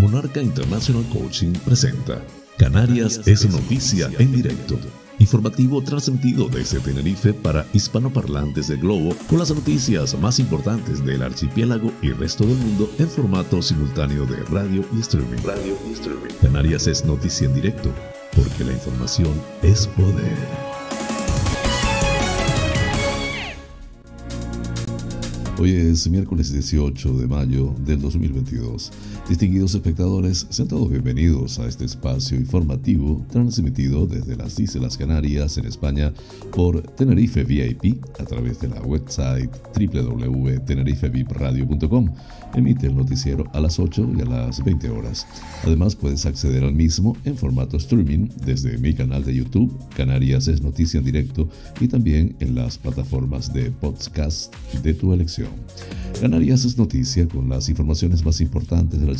Monarca International Coaching presenta Canarias es noticia en directo. Informativo transmitido desde Tenerife para hispanoparlantes del globo con las noticias más importantes del archipiélago y resto del mundo en formato simultáneo de radio y streaming. Radio y streaming. Canarias es noticia en directo porque la información es poder. Hoy es miércoles 18 de mayo del 2022. Distinguidos espectadores, sean todos bienvenidos a este espacio informativo transmitido desde las Islas Canarias en España por Tenerife VIP a través de la website www.tenerifevipradio.com. Emite el noticiero a las 8 y a las 20 horas. Además, puedes acceder al mismo en formato streaming desde mi canal de YouTube, Canarias es Noticia en Directo, y también en las plataformas de podcast de tu elección. Canarias es noticia con las informaciones más importantes del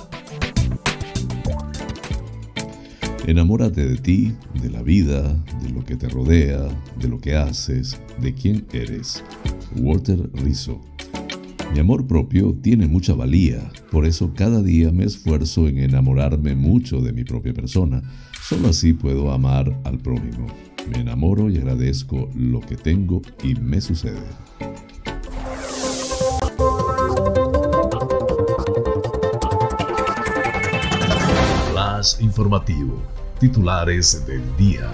Enamórate de ti, de la vida, de lo que te rodea, de lo que haces, de quién eres. Walter Rizzo. Mi amor propio tiene mucha valía, por eso cada día me esfuerzo en enamorarme mucho de mi propia persona. Solo así puedo amar al prójimo. Me enamoro y agradezco lo que tengo y me sucede. Más informativo titulares del día.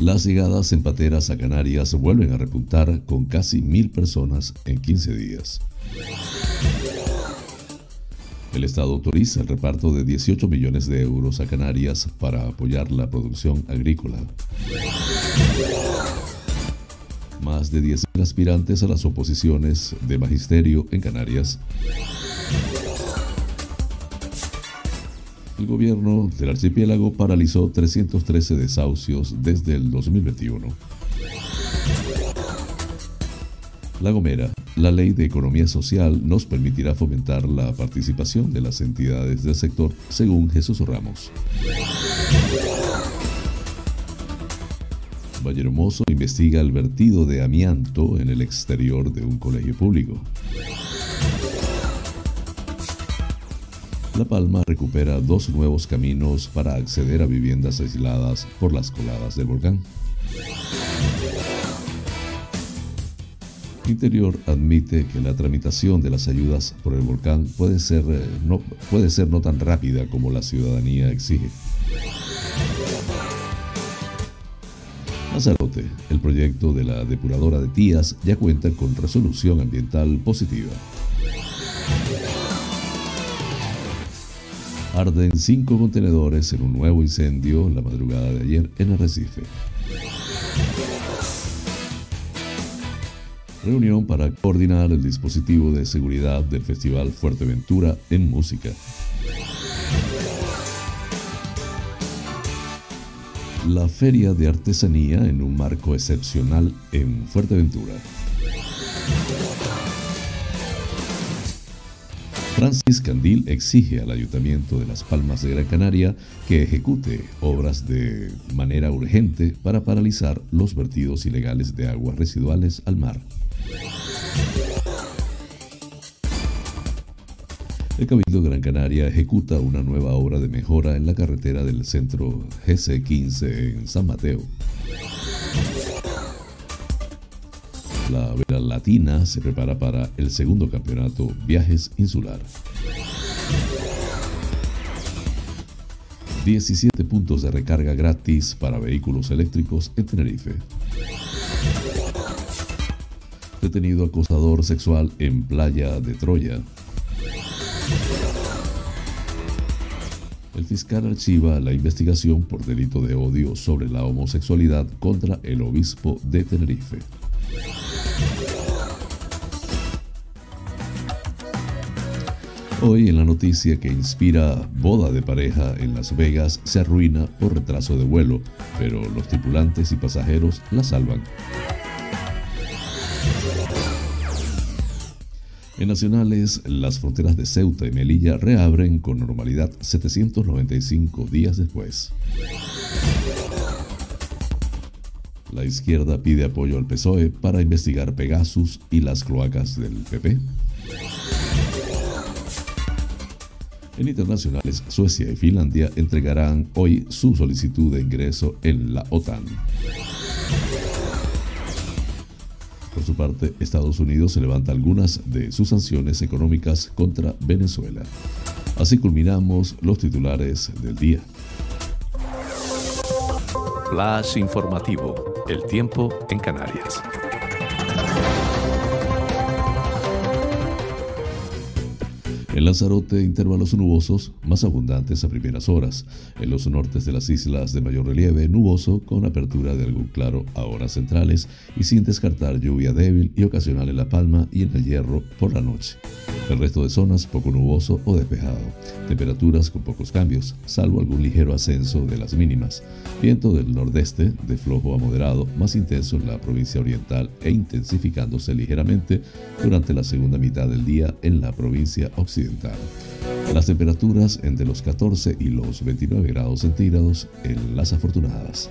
Las llegadas en pateras a Canarias vuelven a repuntar con casi mil personas en 15 días. El Estado autoriza el reparto de 18 millones de euros a Canarias para apoyar la producción agrícola. Más de 10 aspirantes a las oposiciones de magisterio en Canarias el gobierno del archipiélago paralizó 313 desahucios desde el 2021. La Gomera, la ley de economía social nos permitirá fomentar la participación de las entidades del sector, según Jesús Ramos. Valle Hermoso investiga el vertido de amianto en el exterior de un colegio público. La Palma recupera dos nuevos caminos para acceder a viviendas aisladas por las coladas del volcán. Interior admite que la tramitación de las ayudas por el volcán puede ser, eh, no, puede ser no tan rápida como la ciudadanía exige. Mazarote, el proyecto de la depuradora de Tías ya cuenta con resolución ambiental positiva. Arden cinco contenedores en un nuevo incendio la madrugada de ayer en Arrecife. Reunión para coordinar el dispositivo de seguridad del Festival Fuerteventura en música. La Feria de Artesanía en un marco excepcional en Fuerteventura. Francis Candil exige al Ayuntamiento de Las Palmas de Gran Canaria que ejecute obras de manera urgente para paralizar los vertidos ilegales de aguas residuales al mar. El Cabildo Gran Canaria ejecuta una nueva obra de mejora en la carretera del centro GC15 en San Mateo. La Latina se prepara para el segundo campeonato Viajes Insular. 17 puntos de recarga gratis para vehículos eléctricos en Tenerife. Detenido acosador sexual en Playa de Troya. El fiscal archiva la investigación por delito de odio sobre la homosexualidad contra el obispo de Tenerife. Hoy en la noticia que inspira boda de pareja en Las Vegas se arruina por retraso de vuelo, pero los tripulantes y pasajeros la salvan. En nacionales, las fronteras de Ceuta y Melilla reabren con normalidad 795 días después. La izquierda pide apoyo al PSOE para investigar Pegasus y las cloacas del PP. En internacionales, Suecia y Finlandia entregarán hoy su solicitud de ingreso en la OTAN. Por su parte, Estados Unidos se levanta algunas de sus sanciones económicas contra Venezuela. Así culminamos los titulares del día. Flash informativo. El tiempo en Canarias. En Lanzarote, intervalos nubosos más abundantes a primeras horas. En los nortes de las islas de mayor relieve, nuboso con apertura de algún claro a horas centrales y sin descartar lluvia débil y ocasional en La Palma y en el Hierro por la noche. El resto de zonas poco nuboso o despejado. Temperaturas con pocos cambios, salvo algún ligero ascenso de las mínimas. Viento del nordeste, de flojo a moderado, más intenso en la provincia oriental e intensificándose ligeramente durante la segunda mitad del día en la provincia occidental. Las temperaturas entre los 14 y los 29 grados centígrados en las afortunadas.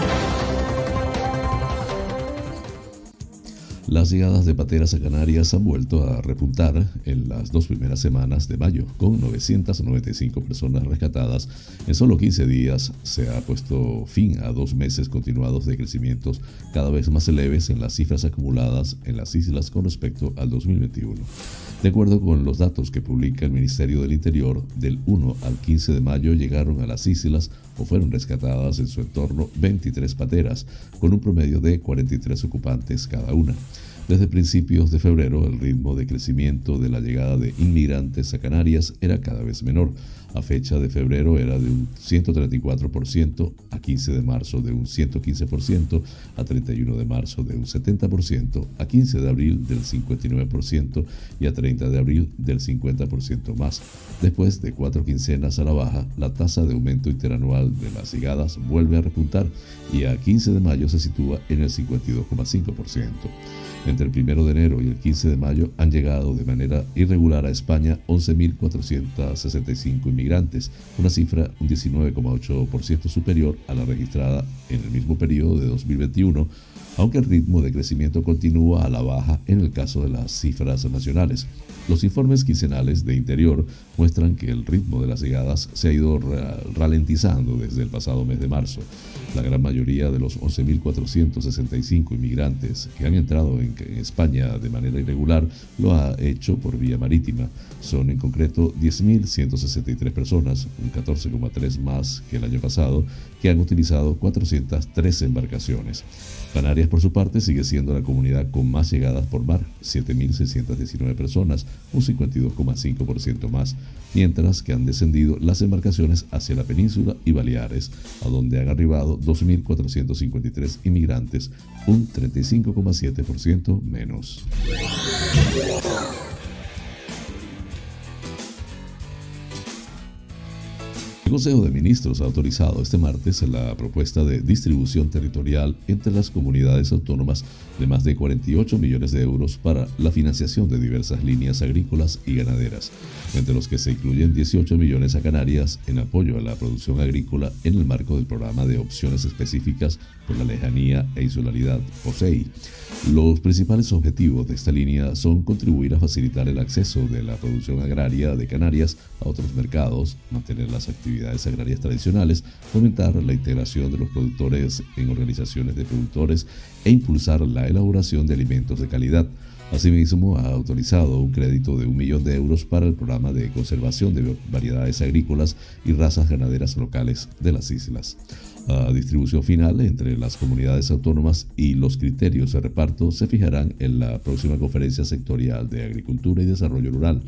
Las llegadas de pateras a Canarias han vuelto a repuntar en las dos primeras semanas de mayo, con 995 personas rescatadas. En solo 15 días se ha puesto fin a dos meses continuados de crecimientos cada vez más leves en las cifras acumuladas en las islas con respecto al 2021. De acuerdo con los datos que publica el Ministerio del Interior, del 1 al 15 de mayo llegaron a las islas o fueron rescatadas en su entorno 23 pateras, con un promedio de 43 ocupantes cada una. Desde principios de febrero, el ritmo de crecimiento de la llegada de inmigrantes a Canarias era cada vez menor. A fecha de febrero era de un 134%, a 15 de marzo de un 115%, a 31 de marzo de un 70%, a 15 de abril del 59% y a 30 de abril del 50% más. Después de cuatro quincenas a la baja, la tasa de aumento interanual de las llegadas vuelve a repuntar y a 15 de mayo se sitúa en el 52,5%. Entre el 1 de enero y el 15 de mayo han llegado de manera irregular a España 11.465 inmigrantes, una cifra un 19,8% superior a la registrada en el mismo periodo de 2021, aunque el ritmo de crecimiento continúa a la baja en el caso de las cifras nacionales. Los informes quincenales de Interior muestran que el ritmo de las llegadas se ha ido ralentizando desde el pasado mes de marzo. La gran mayoría de los 11.465 inmigrantes que han entrado en, España de manera irregular lo ha hecho por vía marítima. Son en concreto 10.163 personas, un 14,3 más que el año pasado, que han utilizado 413 embarcaciones. Canarias, por su parte, sigue siendo la comunidad con más llegadas por mar, 7.619 personas, un 52,5% más, mientras que han descendido las embarcaciones hacia la península y Baleares, a donde han arribado 2.453 inmigrantes, un 35,7% menos. El Consejo de Ministros ha autorizado este martes la propuesta de distribución territorial entre las comunidades autónomas de más de 48 millones de euros para la financiación de diversas líneas agrícolas y ganaderas, entre los que se incluyen 18 millones a Canarias en apoyo a la producción agrícola en el marco del programa de opciones específicas la lejanía e insularidad POSEI. Los principales objetivos de esta línea son contribuir a facilitar el acceso de la producción agraria de Canarias a otros mercados, mantener las actividades agrarias tradicionales, fomentar la integración de los productores en organizaciones de productores e impulsar la elaboración de alimentos de calidad. Asimismo, ha autorizado un crédito de un millón de euros para el programa de conservación de variedades agrícolas y razas ganaderas locales de las islas. La distribución final entre las comunidades autónomas y los criterios de reparto se fijarán en la próxima conferencia sectorial de Agricultura y Desarrollo Rural.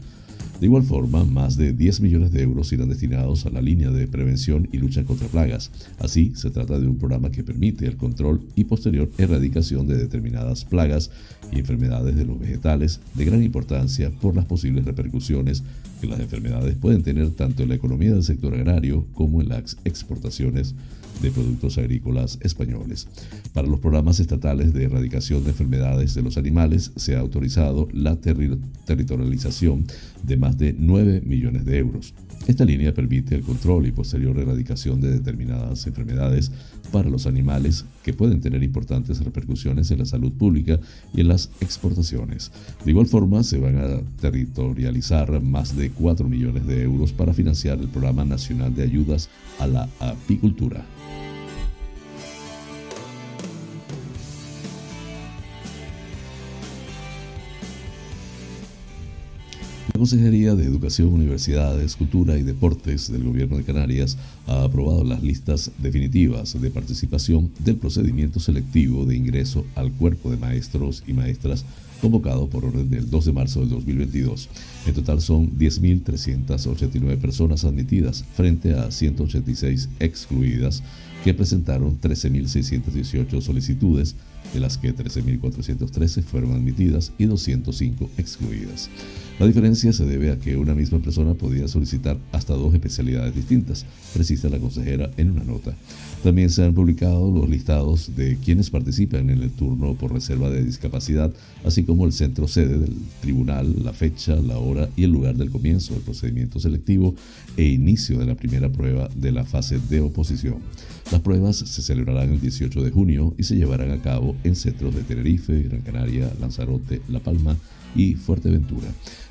De igual forma, más de 10 millones de euros irán destinados a la línea de prevención y lucha contra plagas. Así, se trata de un programa que permite el control y posterior erradicación de determinadas plagas y enfermedades de los vegetales de gran importancia por las posibles repercusiones que las enfermedades pueden tener tanto en la economía del sector agrario como en las exportaciones de productos agrícolas españoles. Para los programas estatales de erradicación de enfermedades de los animales se ha autorizado la territorialización de más de 9 millones de euros. Esta línea permite el control y posterior erradicación de determinadas enfermedades para los animales que pueden tener importantes repercusiones en la salud pública y en las exportaciones. De igual forma, se van a territorializar más de 4 millones de euros para financiar el Programa Nacional de Ayudas a la Apicultura. Consejería de Educación, Universidades, Cultura y Deportes del Gobierno de Canarias ha aprobado las listas definitivas de participación del procedimiento selectivo de ingreso al cuerpo de maestros y maestras convocado por orden del 2 de marzo del 2022. En total son 10.389 personas admitidas frente a 186 excluidas que presentaron 13.618 solicitudes, de las que 13.413 fueron admitidas y 205 excluidas. La diferencia se debe a que una misma persona podía solicitar hasta dos especialidades distintas, precisa la consejera en una nota. También se han publicado los listados de quienes participan en el turno por reserva de discapacidad, así como el centro sede del tribunal, la fecha, la hora y el lugar del comienzo del procedimiento selectivo e inicio de la primera prueba de la fase de oposición. Las pruebas se celebrarán el 18 de junio y se llevarán a cabo en centros de Tenerife, Gran Canaria, Lanzarote, La Palma y Fuerteventura.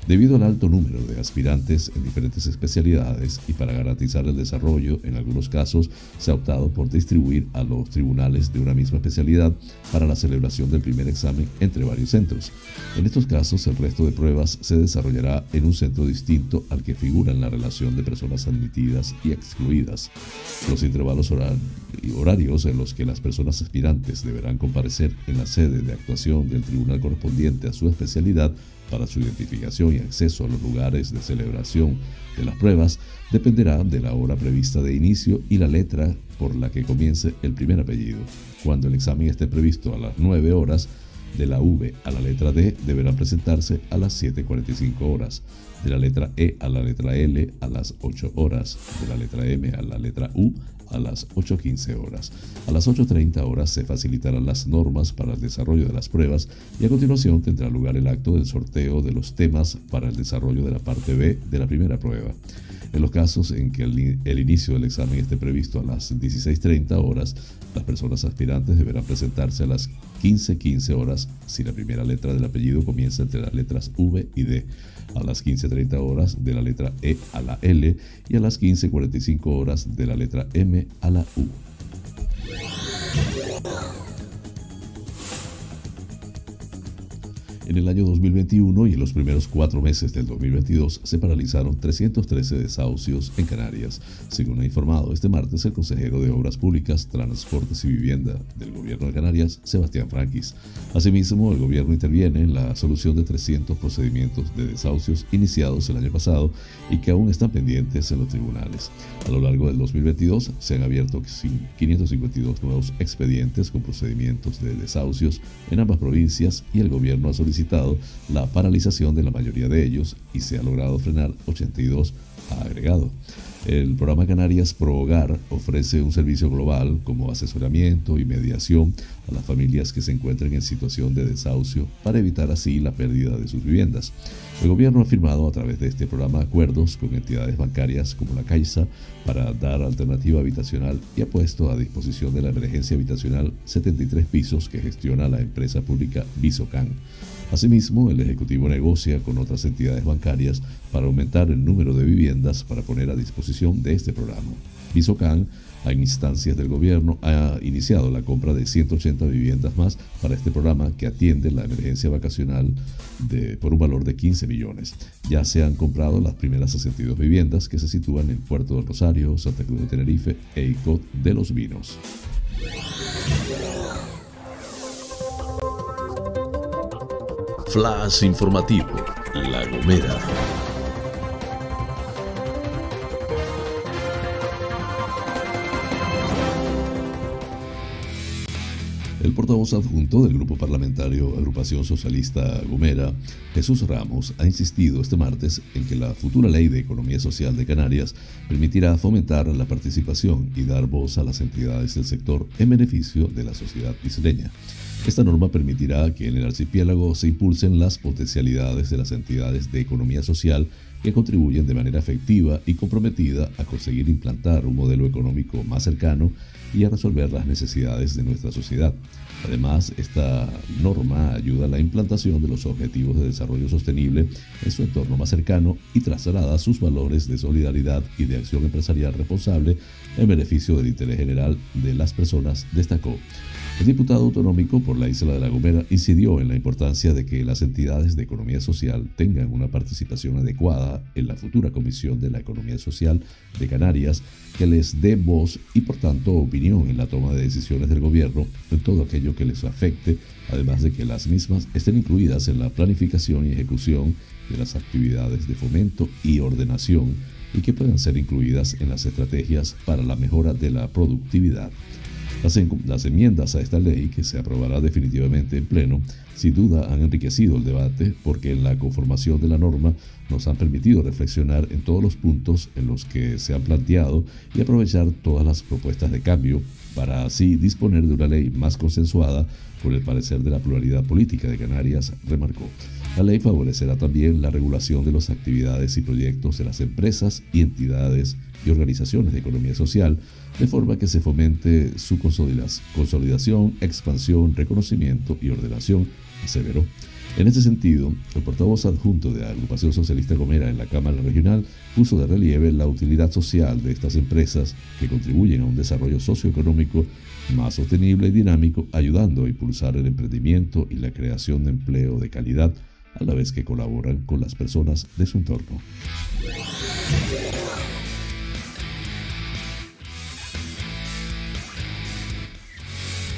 Debido al alto número de aspirantes en diferentes especialidades y para garantizar el desarrollo, en algunos casos se ha optado por distribuir a los tribunales de una misma especialidad para la celebración del primer examen entre varios centros. En estos casos, el resto de pruebas se desarrollará en un centro distinto al que figura en la relación de personas admitidas y excluidas. Los intervalos horarios en los que las personas aspirantes deberán comparecer en la sede de actuación del tribunal correspondiente a su especialidad para su identificación y acceso a los lugares de celebración de las pruebas dependerá de la hora prevista de inicio y la letra por la que comience el primer apellido. Cuando el examen esté previsto a las 9 horas, de la V a la letra D deberá presentarse a las 7.45 horas, de la letra E a la letra L a las 8 horas, de la letra M a la letra U a las 8.15 horas. A las 8.30 horas se facilitarán las normas para el desarrollo de las pruebas y a continuación tendrá lugar el acto del sorteo de los temas para el desarrollo de la parte B de la primera prueba. En los casos en que el, inicio del examen esté previsto a las 16.30 horas, las personas aspirantes deberán presentarse a las 15.15 horas si la primera letra del apellido comienza entre las letras V y D a las 15.30 horas de la letra E a la L y a las 15.45 horas de la letra M a la U. En el año 2021 y en los primeros cuatro meses del 2022 se paralizaron 313 desahucios en Canarias, según ha informado este martes el consejero de Obras Públicas, Transportes y Vivienda del Gobierno de Canarias, Sebastián Franquis. Asimismo, el gobierno interviene en la solución de 300 procedimientos de desahucios iniciados el año pasado y que aún están pendientes en los tribunales. A lo largo del 2022 se han abierto 552 nuevos expedientes con procedimientos de desahucios en ambas provincias y el gobierno ha solicitado solicitado la paralización de la mayoría de ellos y se ha logrado frenar 82 ha agregado. El programa Canarias Pro Hogar ofrece un servicio global como asesoramiento y mediación a las familias que se encuentren en situación de desahucio para evitar así la pérdida de sus viviendas. El gobierno ha firmado a través de este programa acuerdos con entidades bancarias como la Caixa para dar alternativa habitacional y ha puesto a disposición de la emergencia habitacional 73 pisos que gestiona la empresa pública Visocan. Asimismo, el Ejecutivo negocia con otras entidades bancarias para aumentar el número de viviendas para poner a disposición de este programa. Visocan, a instancias del gobierno, ha iniciado la compra de 180 viviendas más para este programa que atiende la emergencia vacacional por un valor de 15 millones. Ya se han comprado las primeras 62 viviendas que se sitúan en Puerto del Rosario, Santa Cruz de Tenerife e Icot de los Vinos. Flash informativo, La Gomera. El portavoz adjunto del Grupo Parlamentario Agrupación Socialista Gomera, Jesús Ramos, ha insistido este martes en que la futura Ley de Economía Social de Canarias permitirá fomentar la participación y dar voz a las entidades del sector en beneficio de la sociedad isleña. Esta norma permitirá que en el archipiélago se impulsen las potencialidades de las entidades de economía social que contribuyen de manera efectiva y comprometida a conseguir implantar un modelo económico más cercano y a resolver las necesidades de nuestra sociedad. Además, esta norma ayuda a la implantación de los objetivos de desarrollo sostenible en su entorno más cercano y traslada sus valores de solidaridad y de acción empresarial responsable en beneficio del interés general de las personas, destacó. El diputado autonómico por la isla de La Gomera incidió en la importancia de que las entidades de economía social tengan una participación adecuada en la futura Comisión de la Economía Social de Canarias que les dé voz y por tanto opinión en la toma de decisiones del gobierno en todo aquello que les afecte, además de que las mismas estén incluidas en la planificación y ejecución de las actividades de fomento y ordenación y que puedan ser incluidas en las estrategias para la mejora de la productividad. Las, enmiendas a esta ley, que se aprobará definitivamente en pleno, sin duda han enriquecido el debate porque en la conformación de la norma nos han permitido reflexionar en todos los puntos en los que se han planteado y aprovechar todas las propuestas de cambio para así disponer de una ley más consensuada por el parecer de la pluralidad política de Canarias, remarcó. La ley favorecerá también la regulación de las actividades y proyectos de las empresas y entidades y organizaciones de economía social de forma que se fomente su consolidación, expansión, reconocimiento y ordenación, aseveró. En este sentido, el portavoz adjunto de la Agrupación Socialista Gomera en la Cámara Regional puso de relieve la utilidad social de estas empresas que contribuyen a un desarrollo socioeconómico más sostenible y dinámico, ayudando a impulsar el emprendimiento y la creación de empleo de calidad, a la vez que colaboran con las personas de su entorno.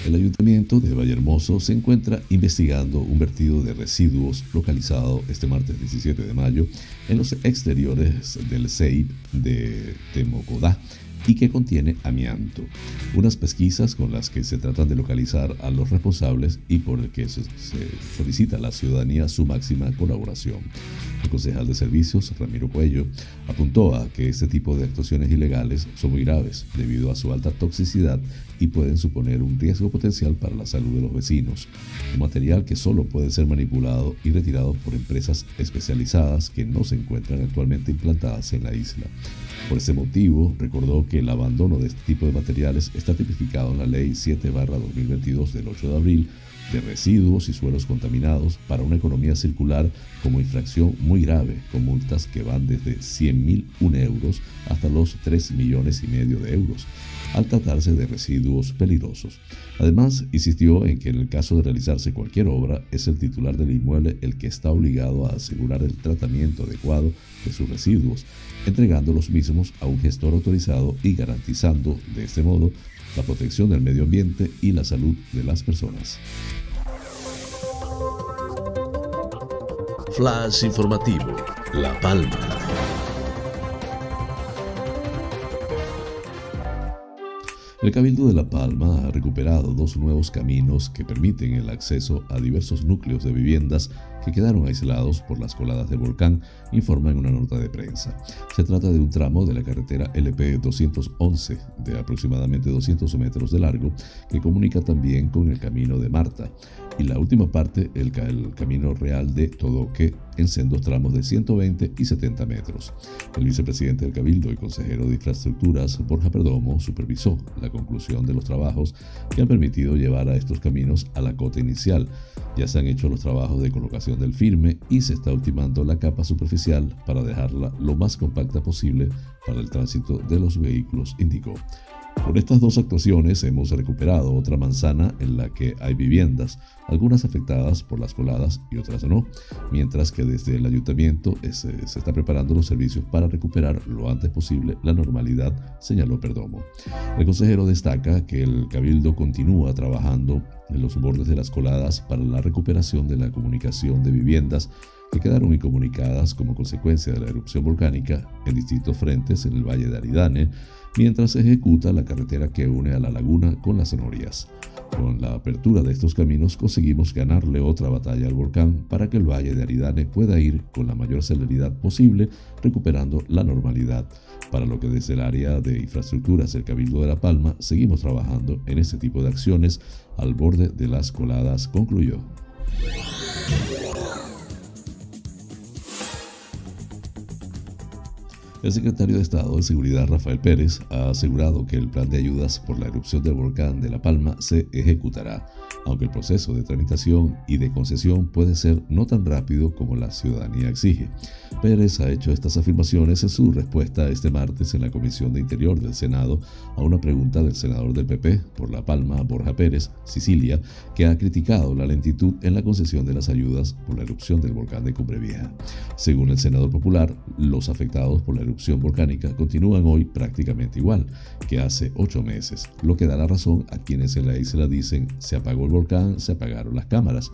El ayuntamiento de Vallehermoso se encuentra investigando un vertido de residuos localizado este martes 17 de mayo en los exteriores del CEIP de Temocodá y que contiene amianto. Unas pesquisas con las que se tratan de localizar a los responsables y por el que se, solicita a la ciudadanía su máxima colaboración. El concejal de servicios, Ramiro Cuello, apuntó a que este tipo de actuaciones ilegales son muy graves debido a su alta toxicidad y pueden suponer un riesgo potencial para la salud de los vecinos. Un material que solo puede ser manipulado y retirado por empresas especializadas que no se encuentran actualmente implantadas en la isla. Por ese motivo, recordó que el abandono de este tipo de materiales está tipificado en la Ley 7-2022 del 8 de abril de residuos y suelos contaminados para una economía circular como infracción muy grave, con multas que van desde 100.001 euros hasta los 3 millones y medio de euros, al tratarse de residuos peligrosos. Además, insistió en que en el caso de realizarse cualquier obra, es el titular del inmueble el que está obligado a asegurar el tratamiento adecuado de sus residuos, entregando los mismos a un gestor autorizado y garantizando, de este modo, la protección del medio ambiente y la salud de las personas. Flash informativo, La Palma. El Cabildo de La Palma ha recuperado dos nuevos caminos que permiten el acceso a diversos núcleos de viviendas que quedaron aislados por las coladas del volcán, informa en una nota de prensa. Se trata de un tramo de la carretera LP 211 de aproximadamente 200 metros de largo que comunica también con el camino de Marta y la última parte, el, camino real de Todoque, en sendos tramos de 120 y 70 metros. El vicepresidente del Cabildo y consejero de Infraestructuras, Borja Perdomo, supervisó la conclusión de los trabajos que han permitido llevar a estos caminos a la cota inicial. Ya se han hecho los trabajos de colocación del firme y se está ultimando la capa superficial para dejarla lo más compacta posible para el tránsito de los vehículos, indicó. Con estas dos actuaciones hemos recuperado otra manzana en la que hay viviendas, algunas afectadas por las coladas y otras no, mientras que desde el ayuntamiento se, está preparando los servicios para recuperar lo antes posible la normalidad, señaló Perdomo. El consejero destaca que el cabildo continúa trabajando en los bordes de las coladas para la recuperación de la comunicación de viviendas que quedaron incomunicadas como consecuencia de la erupción volcánica en distintos frentes en el valle de Aridane, mientras se ejecuta la carretera que une a la laguna con las Sonorias. Con la apertura de estos caminos conseguimos ganarle otra batalla al volcán para que el valle de Aridane pueda ir con la mayor celeridad posible recuperando la normalidad, para lo que desde el área de infraestructuras del Cabildo de La Palma seguimos trabajando en este tipo de acciones al borde de las coladas, concluyó. El secretario de Estado de Seguridad Rafael Pérez ha asegurado que el plan de ayudas por la erupción del volcán de La Palma se ejecutará aunque el proceso de tramitación y de concesión puede ser no tan rápido como la ciudadanía exige. Pérez ha hecho estas afirmaciones en su respuesta este martes en la Comisión de Interior del Senado a una pregunta del senador del PP por La Palma, Borja Pérez, Sicilia, que ha criticado la lentitud en la concesión de las ayudas por la erupción del volcán de Cumbre Vieja. Según el senador popular, los afectados por la erupción volcánica continúan hoy prácticamente igual que hace ocho meses, lo que da la razón a quienes en la isla dicen se apagó el volcán se apagaron las cámaras.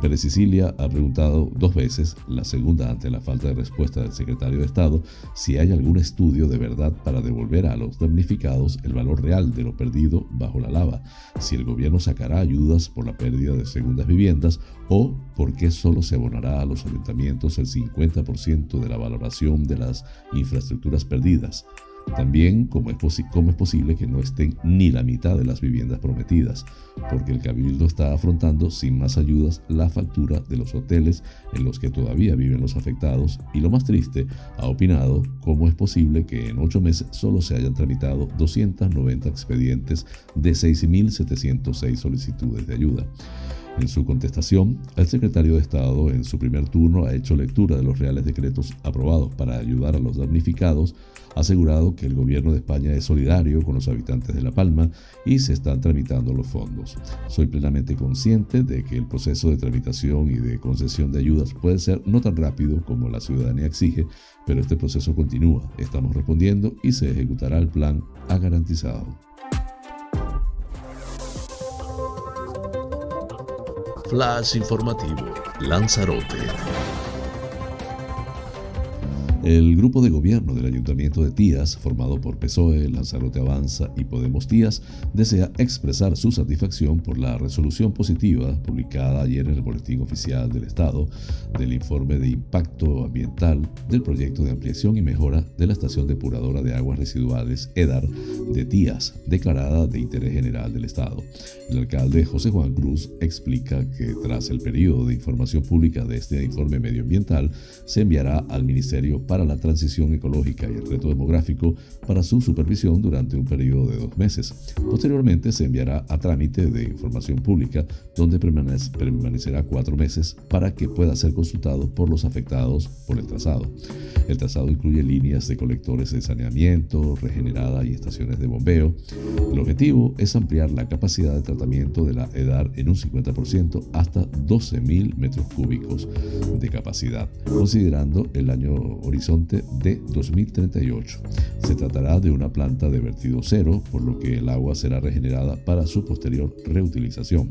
Pérez Sicilia ha preguntado dos veces, la segunda ante la falta de respuesta del secretario de Estado, si hay algún estudio de verdad para devolver a los damnificados el valor real de lo perdido bajo la lava, si el gobierno sacará ayudas por la pérdida de segundas viviendas o por qué solo se abonará a los ayuntamientos el 50% de la valoración de las infraestructuras perdidas. También cómo es, cómo es posible que no estén ni la mitad de las viviendas prometidas, porque el cabildo está afrontando sin más ayudas la factura de los hoteles en los que todavía viven los afectados y lo más triste, ha opinado cómo es posible que en ocho meses solo se hayan tramitado 290 expedientes de 6.706 solicitudes de ayuda. En su contestación, el secretario de Estado en su primer turno ha hecho lectura de los reales decretos aprobados para ayudar a los damnificados, asegurado que el gobierno de España es solidario con los habitantes de La Palma y se están tramitando los fondos. Soy plenamente consciente de que el proceso de tramitación y de concesión de ayudas puede ser no tan rápido como la ciudadanía exige, pero este proceso continúa, estamos respondiendo y se ejecutará el plan, ha garantizado. Flash informativo, Lanzarote. El grupo de gobierno del Ayuntamiento de Tías, formado por PSOE, Lanzarote Avanza y Podemos Tías, desea expresar su satisfacción por la resolución positiva publicada ayer en el Boletín Oficial del Estado del informe de impacto ambiental del proyecto de ampliación y mejora de la estación depuradora de aguas residuales EDAR de Tías, declarada de interés general del Estado. El alcalde José Juan Cruz explica que tras el periodo de información pública de este informe medioambiental, se enviará al Ministerio para para la transición ecológica y el reto demográfico para su supervisión durante un periodo de dos meses. Posteriormente se enviará a trámite de información pública donde permanecerá cuatro meses para que pueda ser consultado por los afectados por el trazado. El trazado incluye líneas de colectores de saneamiento, regenerada y estaciones de bombeo. El objetivo es ampliar la capacidad de tratamiento de la EDAR en un 50% hasta 12.000 metros cúbicos de capacidad, considerando el año horizontal de 2038. Se tratará de una planta de vertido cero, por lo que el agua será regenerada para su posterior reutilización.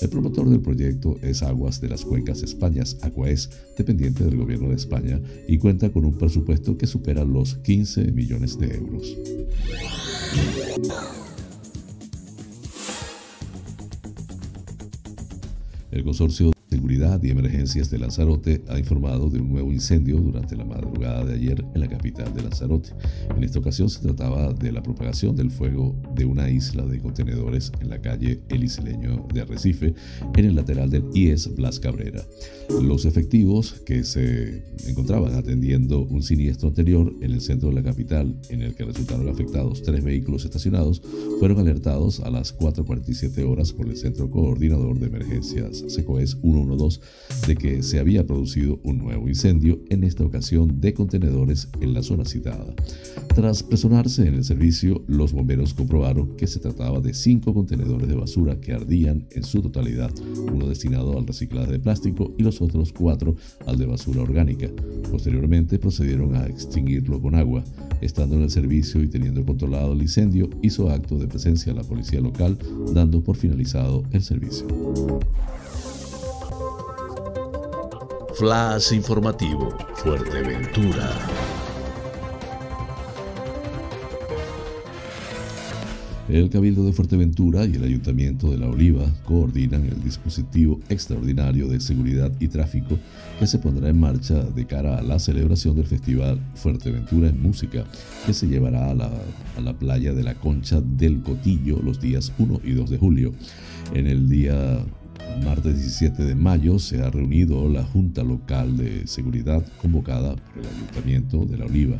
El promotor del proyecto es Aguas de las Cuencas Españas, Aquaes, dependiente del gobierno de España, y cuenta con un presupuesto que supera los 15 millones de euros. El consorcio Seguridad y Emergencias de Lanzarote ha informado de un nuevo incendio durante la madrugada de ayer en la capital de Lanzarote. En esta ocasión se trataba de la propagación del fuego de una isla de contenedores en la calle El Isleño de Arrecife, en el lateral del IES Blas Cabrera. Los efectivos que se encontraban atendiendo un siniestro anterior en el centro de la capital, en el que resultaron afectados tres vehículos estacionados, fueron alertados a las 4.47 horas por el Centro Coordinador de Emergencias SECOES 1 112 de que se había producido un nuevo incendio, en esta ocasión de contenedores en la zona citada. Tras personarse en el servicio, los bomberos comprobaron que se trataba de cinco contenedores de basura que ardían en su totalidad, uno destinado al reciclaje de plástico y los otros cuatro al de basura orgánica. Posteriormente procedieron a extinguirlo con agua. Estando en el servicio y teniendo controlado el incendio, hizo acto de presencia la policía local, dando por finalizado el servicio. Flash informativo, Fuerteventura. El Cabildo de Fuerteventura y el Ayuntamiento de La Oliva coordinan el dispositivo extraordinario de seguridad y tráfico que se pondrá en marcha de cara a la celebración del Festival Fuerteventura en Música, que se llevará a la, a la playa de la Concha del Cotillo los días 1 y 2 de julio. En el día martes 17 de mayo se ha reunido la Junta Local de Seguridad convocada por el Ayuntamiento de La Oliva.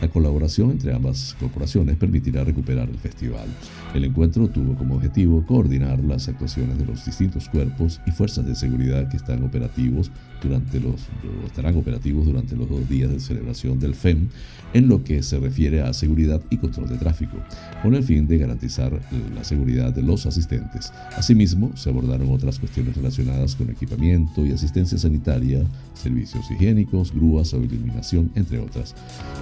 La colaboración entre ambas corporaciones permitirá recuperar el festival. El encuentro tuvo como objetivo coordinar las actuaciones de los distintos cuerpos y fuerzas de seguridad que están operativos durante los, estarán operativos durante los dos días de celebración del FEM en lo que se refiere a seguridad y control de tráfico, con el fin de garantizar la seguridad de los asistentes. Asimismo, se abordaron otras cuestiones relacionadas con equipamiento y asistencia sanitaria, servicios higiénicos, grúas o iluminación, entre otras.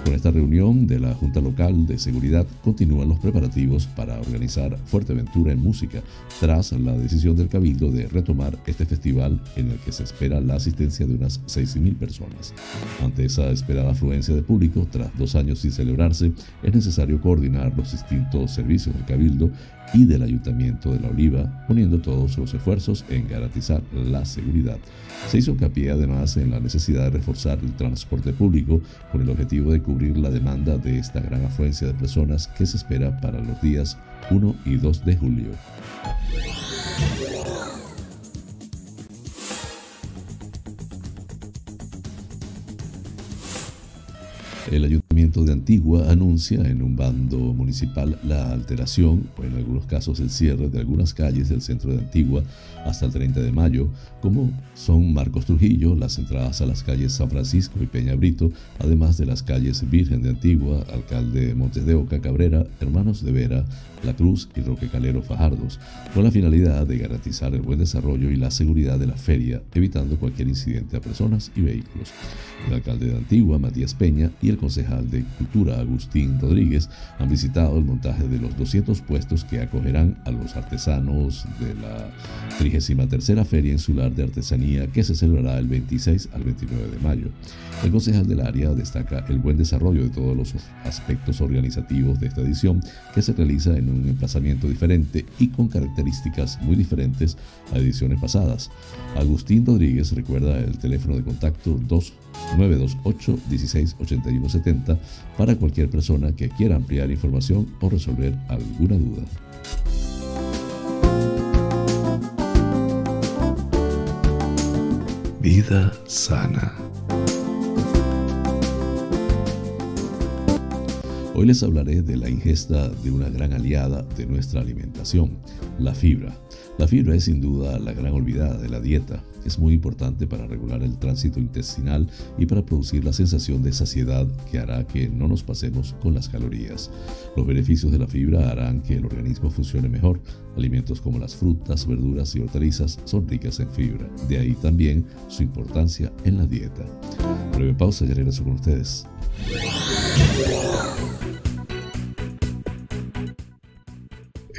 Con esta reunión de la Junta Local de Seguridad continúan los preparativos para organizar Fuerteventura en música, tras la decisión del Cabildo de retomar este festival en el que se espera la asistencia de unas 6.000 personas. Ante esa esperada afluencia de público, tras dos años sin celebrarse, es necesario coordinar los distintos servicios del Cabildo y del Ayuntamiento de La Oliva, poniendo todos los esfuerzos en garantizar la seguridad. Se hizo hincapié además en la necesidad de reforzar el transporte público con el objetivo de cubrir la demanda de esta gran afluencia de personas que se espera para los días 1 y 2 de julio. El Ayuntamiento de Antigua anuncia en un bando municipal la alteración o en algunos casos el cierre de algunas calles del centro de Antigua hasta el 30 de mayo, como son Marcos Trujillo, las entradas a las calles San Francisco y Peña Brito, además de las calles Virgen de Antigua, Alcalde Montes de Oca Cabrera, Hermanos de Vera, La Cruz y Roque Calero Fajardos, con la finalidad de garantizar el buen desarrollo y la seguridad de la feria, evitando cualquier incidente a personas y vehículos. El alcalde de Antigua, Matías Peña, y el concejal de Cultura, Agustín Rodríguez, han visitado el montaje de los 200 puestos que acogerán a los artesanos de la 33 Feria Insular de Artesanía que se celebrará el 26 al 29 de mayo. El concejal del área destaca el buen desarrollo de todos los aspectos organizativos de esta edición que se realiza en un emplazamiento diferente y con características muy diferentes a ediciones pasadas. Agustín Rodríguez recuerda el teléfono de contacto 2 928 168170 para cualquier persona que quiera ampliar información o resolver alguna duda. Vida sana. Hoy les hablaré de la ingesta de una gran aliada de nuestra alimentación, la fibra. La fibra es sin duda la gran olvidada de la dieta. Es muy importante para regular el tránsito intestinal y para producir la sensación de saciedad que hará que no nos pasemos con las calorías. Los beneficios de la fibra harán que el organismo funcione mejor. Alimentos como las frutas, verduras y hortalizas son ricas en fibra. De ahí también su importancia en la dieta. Breve pausa y regreso con ustedes.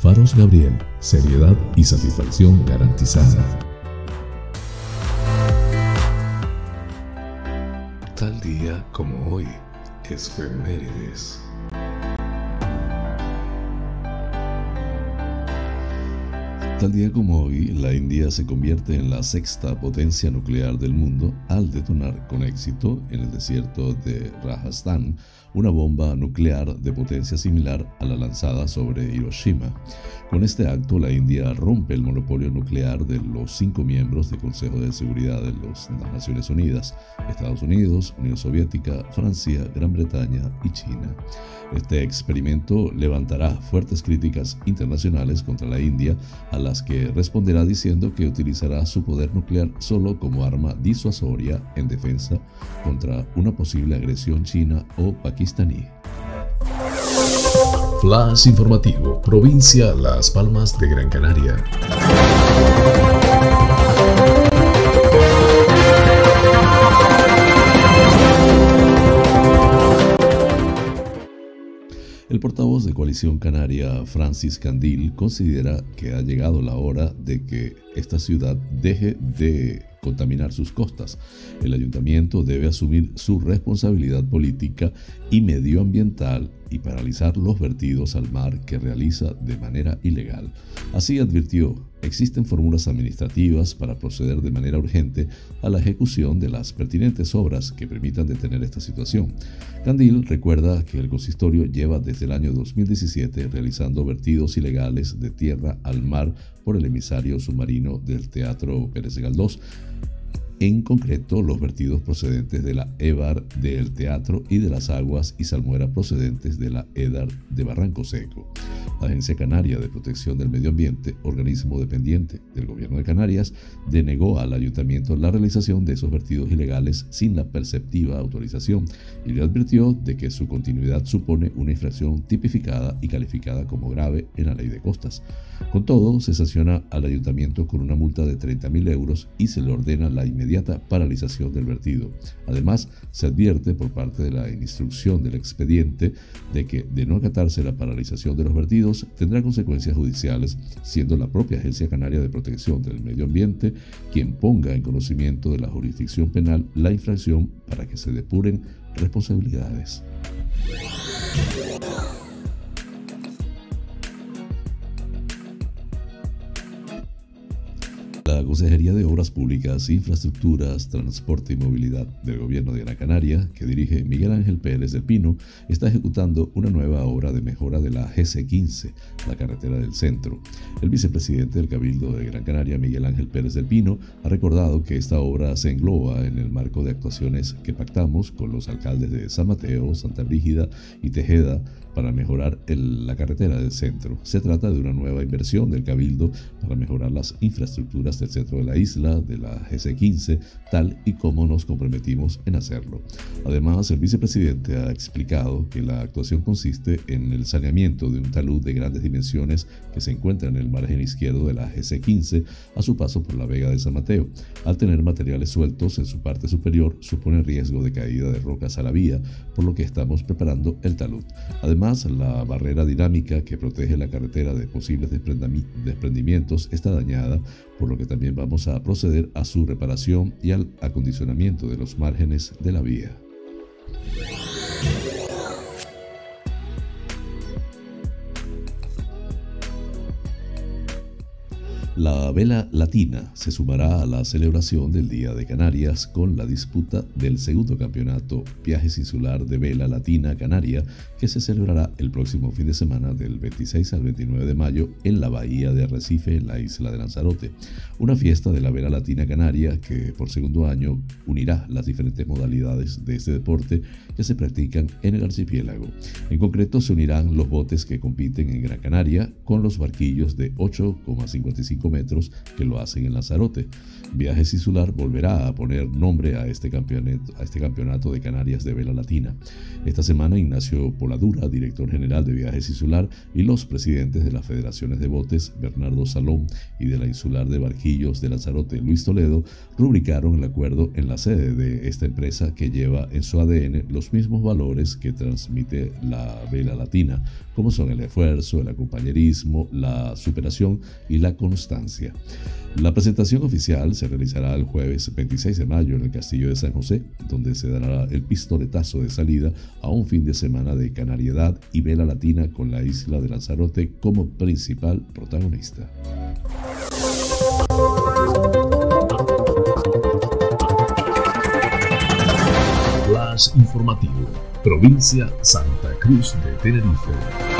Faros Gabriel, seriedad y satisfacción garantizada. Tal día como hoy, es Femérides. Tal día como hoy, la India se convierte en la sexta potencia nuclear del mundo al detonar con éxito en el desierto de Rajasthan una bomba nuclear de potencia similar a la lanzada sobre Hiroshima. Con este acto, la India rompe el monopolio nuclear de los cinco miembros del Consejo de Seguridad de las Naciones Unidas, Estados Unidos, Unión Soviética, Francia, Gran Bretaña y China. Este experimento levantará fuertes críticas internacionales contra la India, a las que responderá diciendo que utilizará su poder nuclear solo como arma disuasoria en defensa contra una posible agresión china o pakistaní. Flash informativo, provincia Las Palmas de Gran Canaria. El portavoz de Coalición Canaria, Francis Candil, considera que ha llegado la hora de que esta ciudad deje de contaminar sus costas. El ayuntamiento debe asumir su responsabilidad política y medioambiental y paralizar los vertidos al mar que realiza de manera ilegal. Así advirtió, existen fórmulas administrativas para proceder de manera urgente a la ejecución de las pertinentes obras que permitan detener esta situación. Candil recuerda que el consistorio lleva desde el año 2017 realizando vertidos ilegales de tierra al mar por el emisario submarino del Teatro Pérez Galdós en concreto los vertidos procedentes de la EBAR del Teatro y de las aguas y salmuera procedentes de la EDAR de Barranco Seco. La Agencia Canaria de Protección del Medio Ambiente, organismo dependiente del Gobierno de Canarias, denegó al ayuntamiento la realización de esos vertidos ilegales sin la perceptiva autorización y le advirtió de que su continuidad supone una infracción tipificada y calificada como grave en la ley de costas. Con todo, se sanciona al ayuntamiento con una multa de 30.000 euros y se le ordena la inmediata paralización del vertido. Además, se advierte por parte de la instrucción del expediente de que, de no acatarse la paralización de los vertidos, tendrá consecuencias judiciales, siendo la propia Agencia Canaria de Protección del Medio Ambiente quien ponga en conocimiento de la jurisdicción penal la infracción para que se depuren responsabilidades. Consejería de Obras Públicas, Infraestructuras, Transporte y Movilidad del Gobierno de Gran Canaria, que dirige Miguel Ángel Pérez del Pino, está ejecutando una nueva obra de mejora de la GC15, la carretera del centro. El vicepresidente del Cabildo de Gran Canaria, Miguel Ángel Pérez del Pino, ha recordado que esta obra se engloba en el marco de actuaciones que pactamos con los alcaldes de San Mateo, Santa Brígida y Tejeda para mejorar la carretera del centro. Se trata de una nueva inversión del Cabildo para mejorar las infraestructuras del centro de la isla, de la GC15, tal y como nos comprometimos en hacerlo. Además, el vicepresidente ha explicado que la actuación consiste en el saneamiento de un talud de grandes dimensiones que se encuentra en el margen izquierdo de la GC15 a su paso por la Vega de San Mateo. Al tener materiales sueltos en su parte superior, supone riesgo de caída de rocas a la vía, por lo que estamos preparando el talud. Además, la barrera dinámica que protege la carretera de posibles desprendimientos está dañada, por lo que también vamos a proceder a su reparación y al acondicionamiento de los márgenes de la vía. La vela latina se sumará a la celebración del Día de Canarias con la disputa del segundo campeonato Viajes Insular de Vela Latina Canaria que se celebrará el próximo fin de semana del 26 al 29 de mayo en la bahía de Arrecife, en la isla de Lanzarote. Una fiesta de la vela latina canaria que por segundo año unirá las diferentes modalidades de este deporte que se practican en el archipiélago. En concreto se unirán los botes que compiten en Gran Canaria con los barquillos de 8,55 metros que lo hacen en Lanzarote. Viajes Insular volverá a poner nombre este, a este campeonato de Canarias de vela latina. Esta semana Ignacio Director general de Viajes Insular, y los presidentes de las federaciones de botes, Bernardo Salón, y de la Insular de Barquillos de Lanzarote, Luis Toledo, rubricaron el acuerdo en la sede de esta empresa que lleva en su ADN los mismos valores que transmite la vela latina, como son el esfuerzo, el acompañerismo, la superación y la constancia. La presentación oficial se realizará el jueves 26 de mayo en el Castillo de San José, donde se dará el pistoletazo de salida a un fin de semana de canariedad y vela latina con la isla de Lanzarote como principal protagonista. Informativo, provincia Santa Cruz de Tenerife.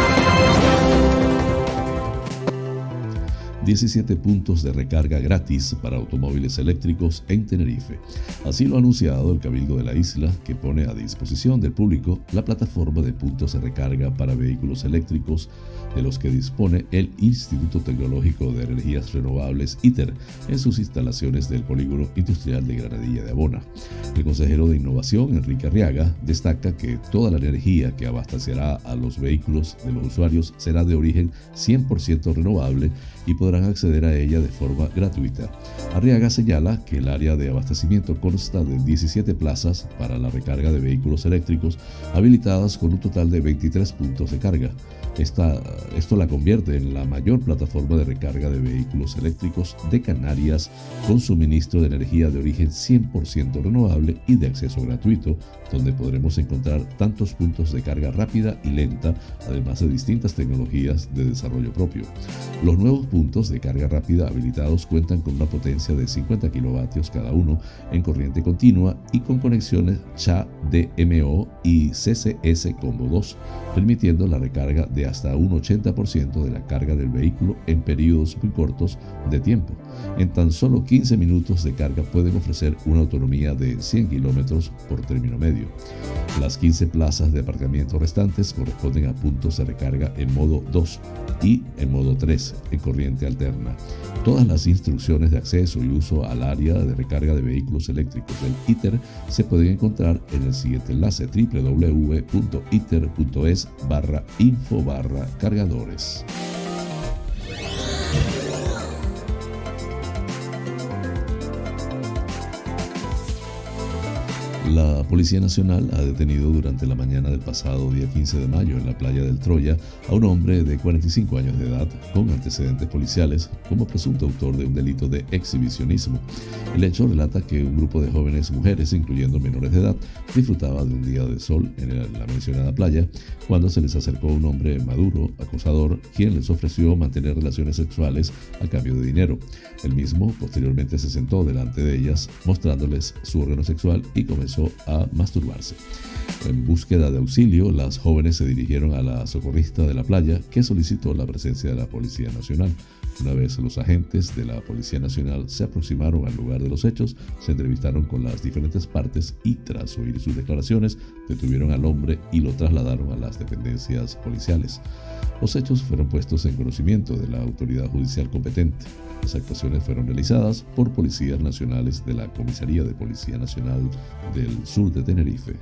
17 puntos de recarga gratis para automóviles eléctricos en Tenerife. Así lo ha anunciado el Cabildo de la isla, que pone a disposición del público la plataforma de puntos de recarga para vehículos eléctricos de los que dispone el Instituto Tecnológico de Energías Renovables ITER en sus instalaciones del Polígono Industrial de Granadilla de Abona. El consejero de Innovación, Enrique Arriaga, destaca que toda la energía que abastecerá a los vehículos de los usuarios será de origen 100% renovable y podrán acceder a ella de forma gratuita. Arriaga señala que el área de abastecimiento consta de 17 plazas para la recarga de vehículos eléctricos habilitadas con un total de 23 puntos de carga. Esto la convierte en la mayor plataforma de recarga de vehículos eléctricos de Canarias con suministro de energía de origen 100% renovable y de acceso gratuito, donde podremos encontrar tantos puntos de carga rápida y lenta, además de distintas tecnologías de desarrollo propio. Los nuevos puntos de carga rápida habilitados cuentan con una potencia de 50 kilovatios cada uno en corriente continua y con conexiones CHA DMO y CCS Combo 2, permitiendo la recarga de hasta un 80% de la carga del vehículo en periodos muy cortos de tiempo. En tan solo 15 minutos de carga pueden ofrecer una autonomía de 100 kilómetros por término medio. Las 15 plazas de aparcamiento restantes corresponden a puntos de recarga en modo 2 y en modo 3 en corriente alterna. Todas las instrucciones de acceso y uso al área de recarga de vehículos eléctricos del ITER se pueden encontrar en el siguiente enlace www.iter.es barra info barra cargadores. La Policía Nacional ha detenido durante la mañana del pasado día 15 de mayo en la playa del Troya a un hombre de 45 años de edad con antecedentes policiales como presunto autor de un delito de exhibicionismo. El hecho relata que un grupo de jóvenes mujeres, incluyendo menores de edad, disfrutaba de un día de sol en la mencionada playa cuando se les acercó un hombre maduro, acosador, quien les ofreció mantener relaciones sexuales a cambio de dinero. El mismo posteriormente se sentó delante de ellas mostrándoles su órgano sexual y comenzó a masturbarse. En búsqueda de auxilio, las jóvenes se dirigieron a la socorrista de la playa que solicitó la presencia de la Policía Nacional. Una vez los agentes de la Policía Nacional se aproximaron al lugar de los hechos, se entrevistaron con las diferentes partes y tras oír sus declaraciones, detuvieron al hombre y lo trasladaron a las dependencias policiales. Los hechos fueron puestos en conocimiento de la autoridad judicial competente. Las actuaciones fueron realizadas por policías nacionales de la Comisaría de Policía Nacional del Sur de Tenerife.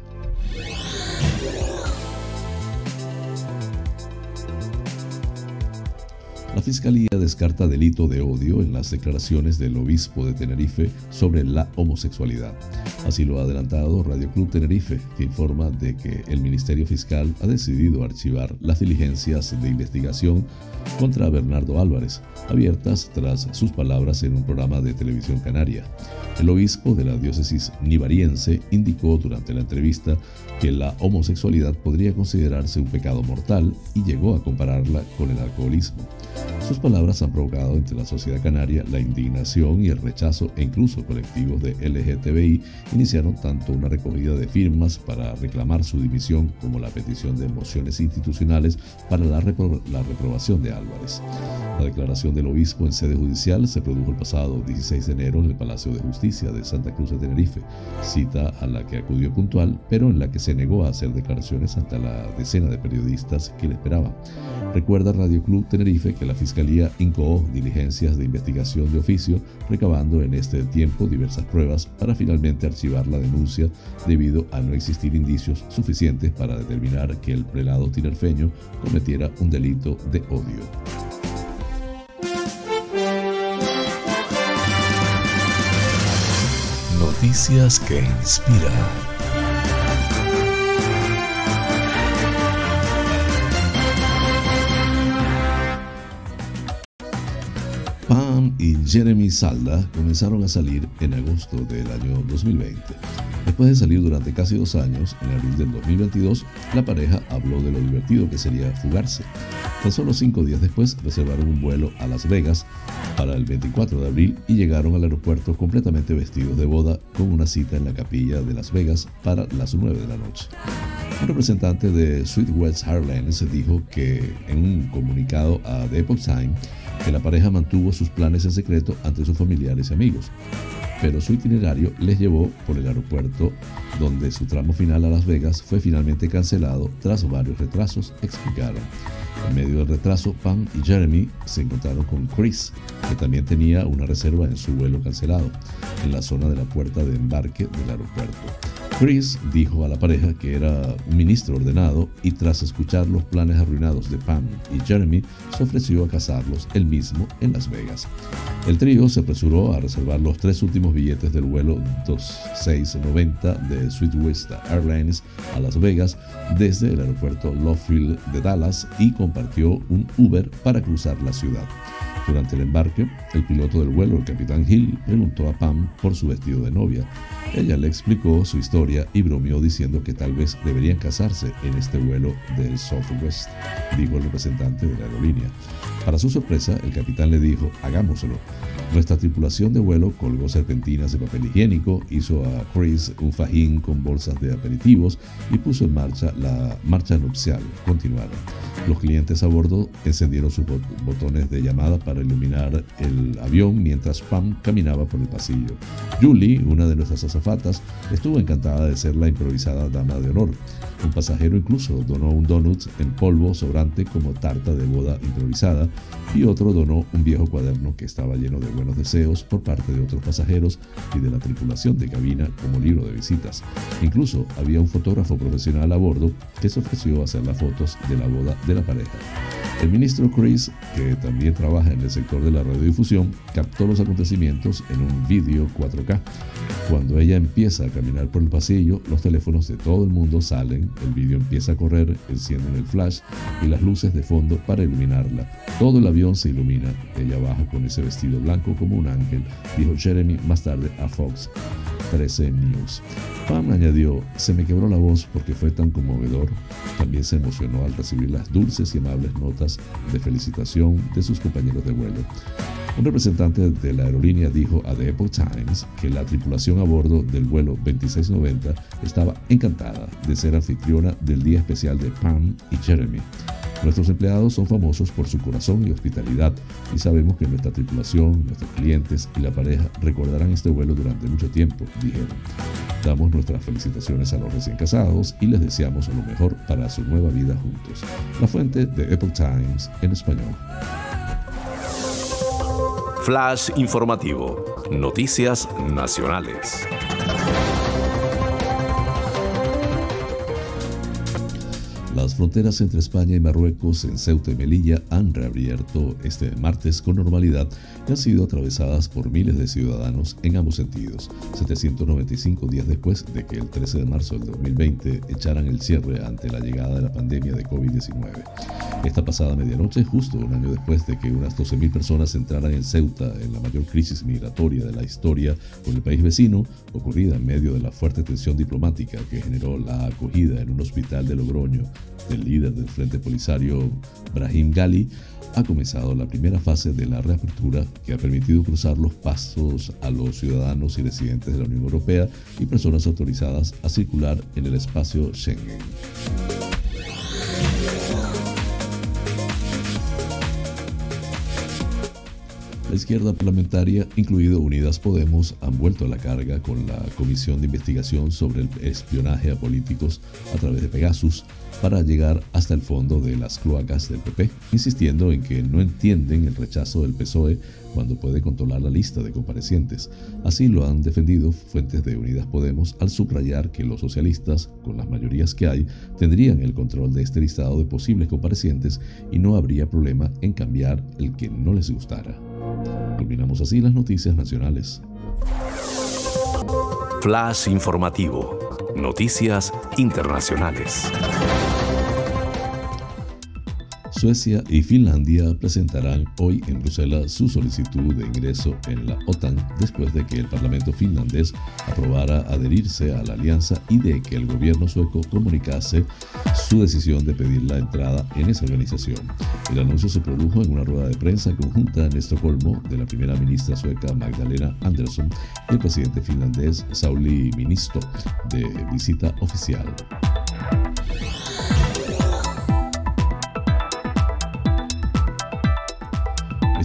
La Fiscalía descarta delito de odio en las declaraciones del obispo de Tenerife sobre la homosexualidad. Así lo ha adelantado Radio Club Tenerife, que informa de que el Ministerio Fiscal ha decidido archivar las diligencias de investigación contra Bernardo Álvarez, abiertas tras sus palabras en un programa de televisión canaria. El obispo de la diócesis nivariense indicó durante la entrevista que la homosexualidad podría considerarse un pecado mortal y llegó a compararla con el alcoholismo. Sus palabras han provocado entre la sociedad canaria la indignación y el rechazo e incluso colectivos de LGTBI iniciaron tanto una recogida de firmas para reclamar su dimisión como la petición de mociones institucionales para la, la reprobación de Álvarez. La declaración del obispo en sede judicial se produjo el pasado 16 de enero en el Palacio de Justicia de Santa Cruz de Tenerife, cita a la que acudió puntual, pero en la que se negó a hacer declaraciones ante la decena de periodistas que le esperaban. Recuerda Radio Club Tenerife que la Fiscalía incoó diligencias de investigación de oficio, recabando en este tiempo diversas pruebas para finalmente archivar la denuncia debido a no existir indicios suficientes para determinar que el prelado tinerfeño cometiera un delito de odio. Noticias que inspiran. Y Jeremy Salda comenzaron a salir en agosto del año 2020. Después de salir durante casi dos años, en abril del 2022, la pareja habló de lo divertido que sería fugarse. Tan solo cinco días después reservaron un vuelo a Las Vegas para el 24 de abril y llegaron al aeropuerto completamente vestidos de boda con una cita en la capilla de Las Vegas para las 9 de la noche. Un representante de Sweet West Airlines dijo que en un comunicado a The Epoch Time que la pareja mantuvo sus planes en secreto ante sus familiares y amigos, pero su itinerario les llevó por el aeropuerto donde su tramo final a Las Vegas fue finalmente cancelado tras varios retrasos, explicaron. En medio del retraso, Pam y Jeremy se encontraron con Chris, que también tenía una reserva en su vuelo cancelado, en la zona de la puerta de embarque del aeropuerto. Chris dijo a la pareja que era ministro ordenado y tras escuchar los planes arruinados de Pam y Jeremy, se ofreció a casarlos él mismo en Las Vegas. El trío se apresuró a reservar los tres últimos billetes del vuelo 2690 de Sweetwest Airlines a Las Vegas desde el aeropuerto Lovefield de Dallas y compartió un Uber para cruzar la ciudad. Durante el embarque, el piloto del vuelo, el capitán Hill, preguntó a Pam por su vestido de novia. Ella le explicó su historia y bromeó diciendo que tal vez deberían casarse en este vuelo del Southwest, dijo el representante de la aerolínea. Para su sorpresa, el capitán le dijo, hagámoslo. Nuestra tripulación de vuelo colgó serpentinas de papel higiénico, hizo a Chris un fajín con bolsas de aperitivos y puso en marcha la marcha nupcial. Continuaron. Los clientes a bordo encendieron sus botones de llamada para iluminar el avión mientras Pam caminaba por el pasillo. Julie, una de nuestras azafatas, estuvo encantada de ser la improvisada dama de honor. Un pasajero incluso donó un donut en polvo sobrante como tarta de boda improvisada y otro donó un viejo cuaderno que estaba lleno de buenos deseos por parte de otros pasajeros y de la tripulación de cabina como libro de visitas. Incluso había un fotógrafo profesional a bordo que se ofreció a hacer las fotos de la boda de la pareja. El ministro Chris, que también trabaja en el sector de la radiodifusión, captó los acontecimientos en un vídeo 4K. Cuando ella empieza a caminar por el pasillo, los teléfonos de todo el mundo salen, el vídeo empieza a correr, encienden el flash y las luces de fondo para iluminarla. El avión se ilumina. Ella baja con ese vestido blanco como un ángel, dijo Jeremy más tarde a Fox 13 News. Pam añadió, se me quebró la voz porque fue tan conmovedor. También se emocionó al recibir las dulces y amables notas de felicitación de sus compañeros de vuelo. Un representante de la aerolínea dijo a The Epoch Times que la tripulación a bordo del vuelo 2690 estaba encantada de ser anfitriona del día especial de Pam y Jeremy. Nuestros empleados son famosos por su corazón y hospitalidad y sabemos que nuestra tripulación, nuestros clientes y la pareja recordarán este vuelo durante mucho tiempo, dijeron. Damos nuestras felicitaciones a los recién casados y les deseamos lo mejor para su nueva vida juntos. La fuente de Epoch Times en español. Flash informativo. Noticias nacionales. Las fronteras entre España y Marruecos en Ceuta y Melilla han reabierto este martes con normalidad y han sido atravesadas por miles de ciudadanos en ambos sentidos, 795 días después de que el 13 de marzo del 2020 echaran el cierre ante la llegada de la pandemia de COVID-19. Esta pasada medianoche, justo un año después de que unas 12.000 personas entraran en Ceuta en la mayor crisis migratoria de la historia por el país vecino, ocurrida en medio de la fuerte tensión diplomática que generó la acogida en un hospital de Logroño el líder del Frente Polisario, Brahim Gali, ha comenzado la primera fase de la reapertura que ha permitido cruzar los pasos a los ciudadanos y residentes de la Unión Europea y personas autorizadas a circular en el espacio Schengen. La izquierda parlamentaria, incluido Unidas Podemos, han vuelto a la carga con la Comisión de Investigación sobre el Espionaje a Políticos a través de Pegasus para llegar hasta el fondo de las cloacas del PP, insistiendo en que no entienden el rechazo del PSOE cuando puede controlar la lista de comparecientes. Así lo han defendido fuentes de Unidas Podemos al subrayar que los socialistas, con las mayorías que hay, tendrían el control de este listado de posibles comparecientes y no habría problema en cambiar el que no les gustara. Culminamos así las noticias nacionales. Flash informativo. Noticias internacionales. Suecia y Finlandia presentarán hoy en Bruselas su solicitud de ingreso en la OTAN después de que el Parlamento finlandés aprobara adherirse a la alianza y de que el gobierno sueco comunicase su decisión de pedir la entrada en esa organización. El anuncio se produjo en una rueda de prensa conjunta en Estocolmo de la primera ministra sueca Magdalena Andersson y el presidente finlandés Sauli Ministo de visita oficial.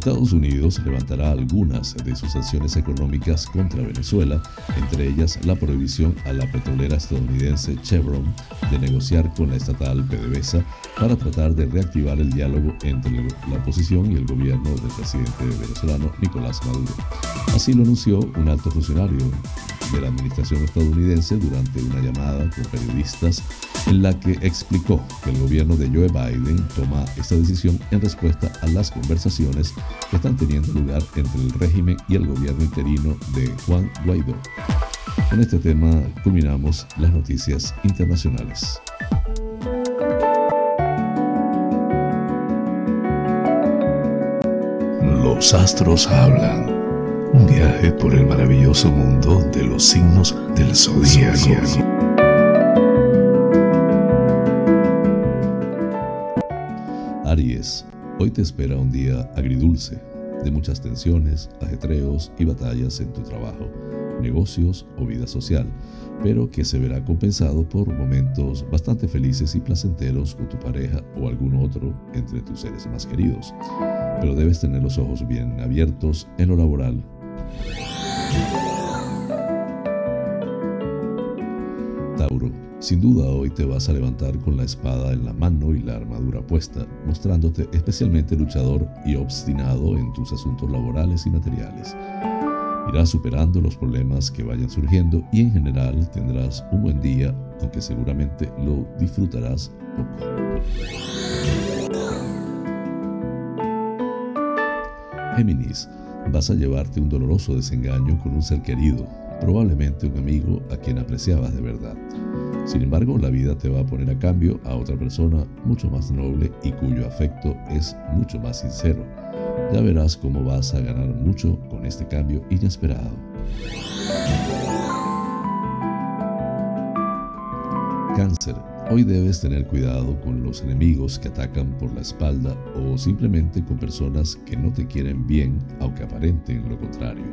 Estados Unidos levantará algunas de sus sanciones económicas contra Venezuela, entre ellas la prohibición a la petrolera estadounidense Chevron de negociar con la estatal PDVSA para tratar de reactivar el diálogo entre la oposición y el gobierno del presidente venezolano Nicolás Maduro. Así lo anunció un alto funcionario de la administración estadounidense durante una llamada con periodistas en la que explicó que el gobierno de Joe Biden toma esta decisión en respuesta a las conversaciones que están teniendo lugar entre el régimen y el gobierno interino de Juan Guaidó. Con este tema culminamos las noticias internacionales. Los astros hablan. Un viaje por el maravilloso mundo de los signos del zodiaco. Aries, hoy te espera un día agridulce, de muchas tensiones, ajetreos y batallas en tu trabajo, negocios o vida social, pero que se verá compensado por momentos bastante felices y placenteros con tu pareja o algún otro entre tus seres más queridos. Pero debes tener los ojos bien abiertos en lo laboral. Sin duda hoy te vas a levantar con la espada en la mano y la armadura puesta, mostrándote especialmente luchador y obstinado en tus asuntos laborales y materiales. Irás superando los problemas que vayan surgiendo y en general tendrás un buen día, aunque seguramente lo disfrutarás poco. Géminis, vas a llevarte un doloroso desengaño con un ser querido, probablemente un amigo a quien apreciabas de verdad. Sin embargo, la vida te va a poner a cambio a otra persona mucho más noble y cuyo afecto es mucho más sincero. Ya verás cómo vas a ganar mucho con este cambio inesperado. Cáncer. Hoy debes tener cuidado con los enemigos que atacan por la espalda o simplemente con personas que no te quieren bien, aunque aparenten lo contrario.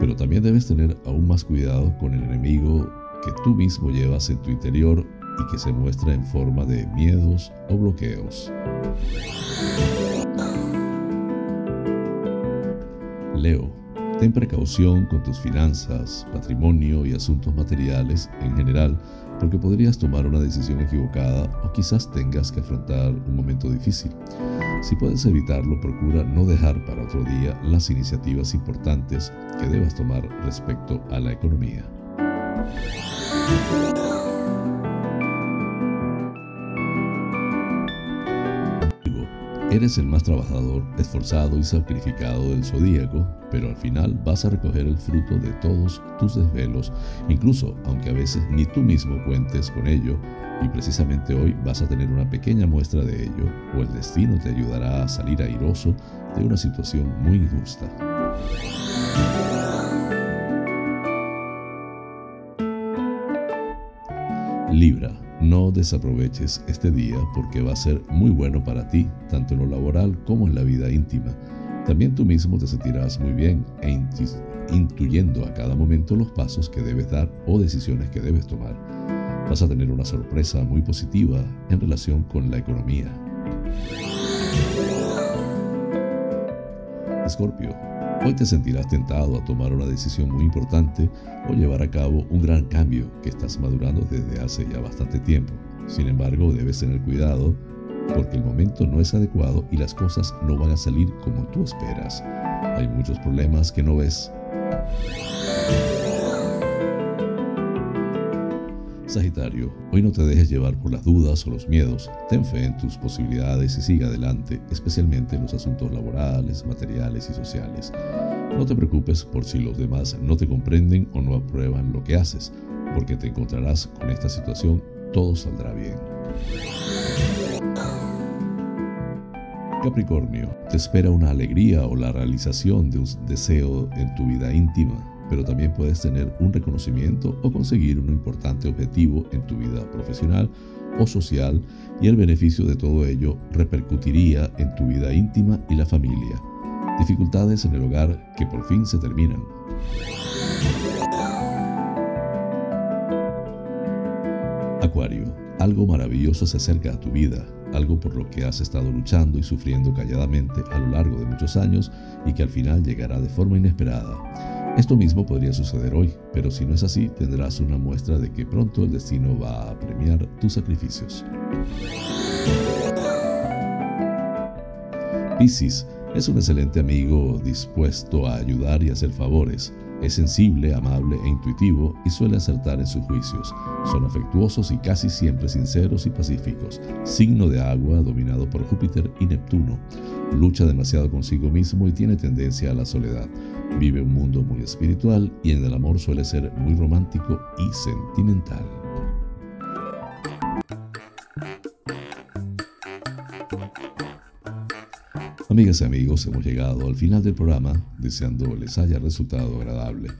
Pero también debes tener aún más cuidado con el enemigo que tú mismo llevas en tu interior y que se muestra en forma de miedos o bloqueos. Leo, ten precaución con tus finanzas, patrimonio y asuntos materiales en general porque podrías tomar una decisión equivocada o quizás tengas que afrontar un momento difícil. Si puedes evitarlo, procura no dejar para otro día las iniciativas importantes que debas tomar respecto a la economía. Eres el más trabajador, esforzado y sacrificado del zodíaco, pero al final vas a recoger el fruto de todos tus desvelos, incluso aunque a veces ni tú mismo cuentes con ello, y precisamente hoy vas a tener una pequeña muestra de ello, o el destino te ayudará a salir airoso de una situación muy injusta. Libra, no desaproveches este día porque va a ser muy bueno para ti, tanto en lo laboral como en la vida íntima. También tú mismo te sentirás muy bien e intuyendo a cada momento los pasos que debes dar o decisiones que debes tomar. Vas a tener una sorpresa muy positiva en relación con la economía. Escorpio, Hoy te sentirás tentado a tomar una decisión muy importante o llevar a cabo un gran cambio que estás madurando desde hace ya bastante tiempo. Sin embargo, debes tener cuidado porque el momento no es adecuado y las cosas no van a salir como tú esperas. Hay muchos problemas que no ves. Sagitario, hoy no te dejes llevar por las dudas o los miedos. Ten fe en tus posibilidades y sigue adelante, especialmente en los asuntos laborales, materiales y sociales. No te preocupes por si los demás no te comprenden o no aprueban lo que haces, porque te encontrarás con esta situación, todo saldrá bien. Capricornio, te espera una alegría o la realización de un deseo en tu vida íntima pero también puedes tener un reconocimiento o conseguir un importante objetivo en tu vida profesional o social y el beneficio de todo ello repercutiría en tu vida íntima y la familia. Dificultades en el hogar que por fin se terminan. Acuario, algo maravilloso se acerca a tu vida, algo por lo que has estado luchando y sufriendo calladamente a lo largo de muchos años y que al final llegará de forma inesperada. Esto mismo podría suceder hoy, pero si no es así, tendrás una muestra de que pronto el destino va a premiar tus sacrificios. Piscis es un excelente amigo dispuesto a ayudar y hacer favores. Es sensible, amable e intuitivo y suele acertar en sus juicios. Son afectuosos y casi siempre sinceros y pacíficos. Signo de agua dominado por Júpiter y Neptuno. Lucha demasiado consigo mismo y tiene tendencia a la soledad. Vive un mundo muy espiritual y en el amor suele ser muy romántico y sentimental. Amigas y amigos, hemos llegado al final del programa, deseando les haya resultado agradable.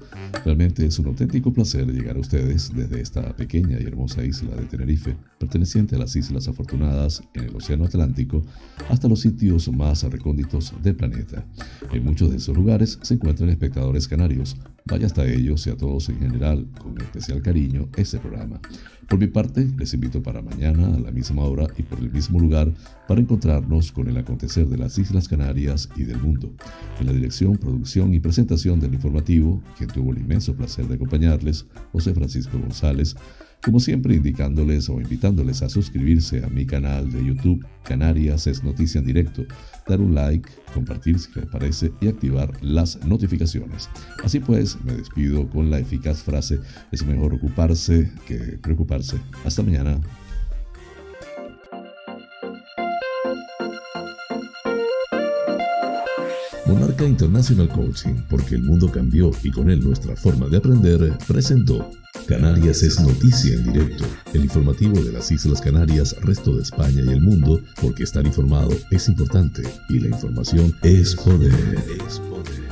Realmente es un auténtico placer llegar a ustedes desde esta pequeña y hermosa isla de Tenerife, perteneciente a las Islas Afortunadas en el Océano Atlántico, hasta los sitios más recónditos del planeta. En muchos de esos lugares se encuentran espectadores canarios. Vaya hasta ellos y a todos en general, con especial cariño, este programa. Por mi parte, les invito para mañana a la misma hora y por el mismo lugar para encontrarnos con el acontecer de las Islas Canarias y del mundo. En la dirección, producción y presentación del informativo, quien tuvo el inmenso placer de acompañarles, José Francisco González, como siempre indicándoles o invitándoles a suscribirse a mi canal de YouTube Canarias es Noticia en Directo, dar un like, compartir si les parece y activar las notificaciones. Así pues, me despido con la eficaz frase, es mejor ocuparse que preocuparse. Hasta mañana. Arca International Coaching, porque el mundo cambió y con él nuestra forma de aprender, presentó Canarias es noticia en directo, el informativo de las Islas Canarias, resto de España y el mundo, porque estar informado es importante y la información es poder. Es poder.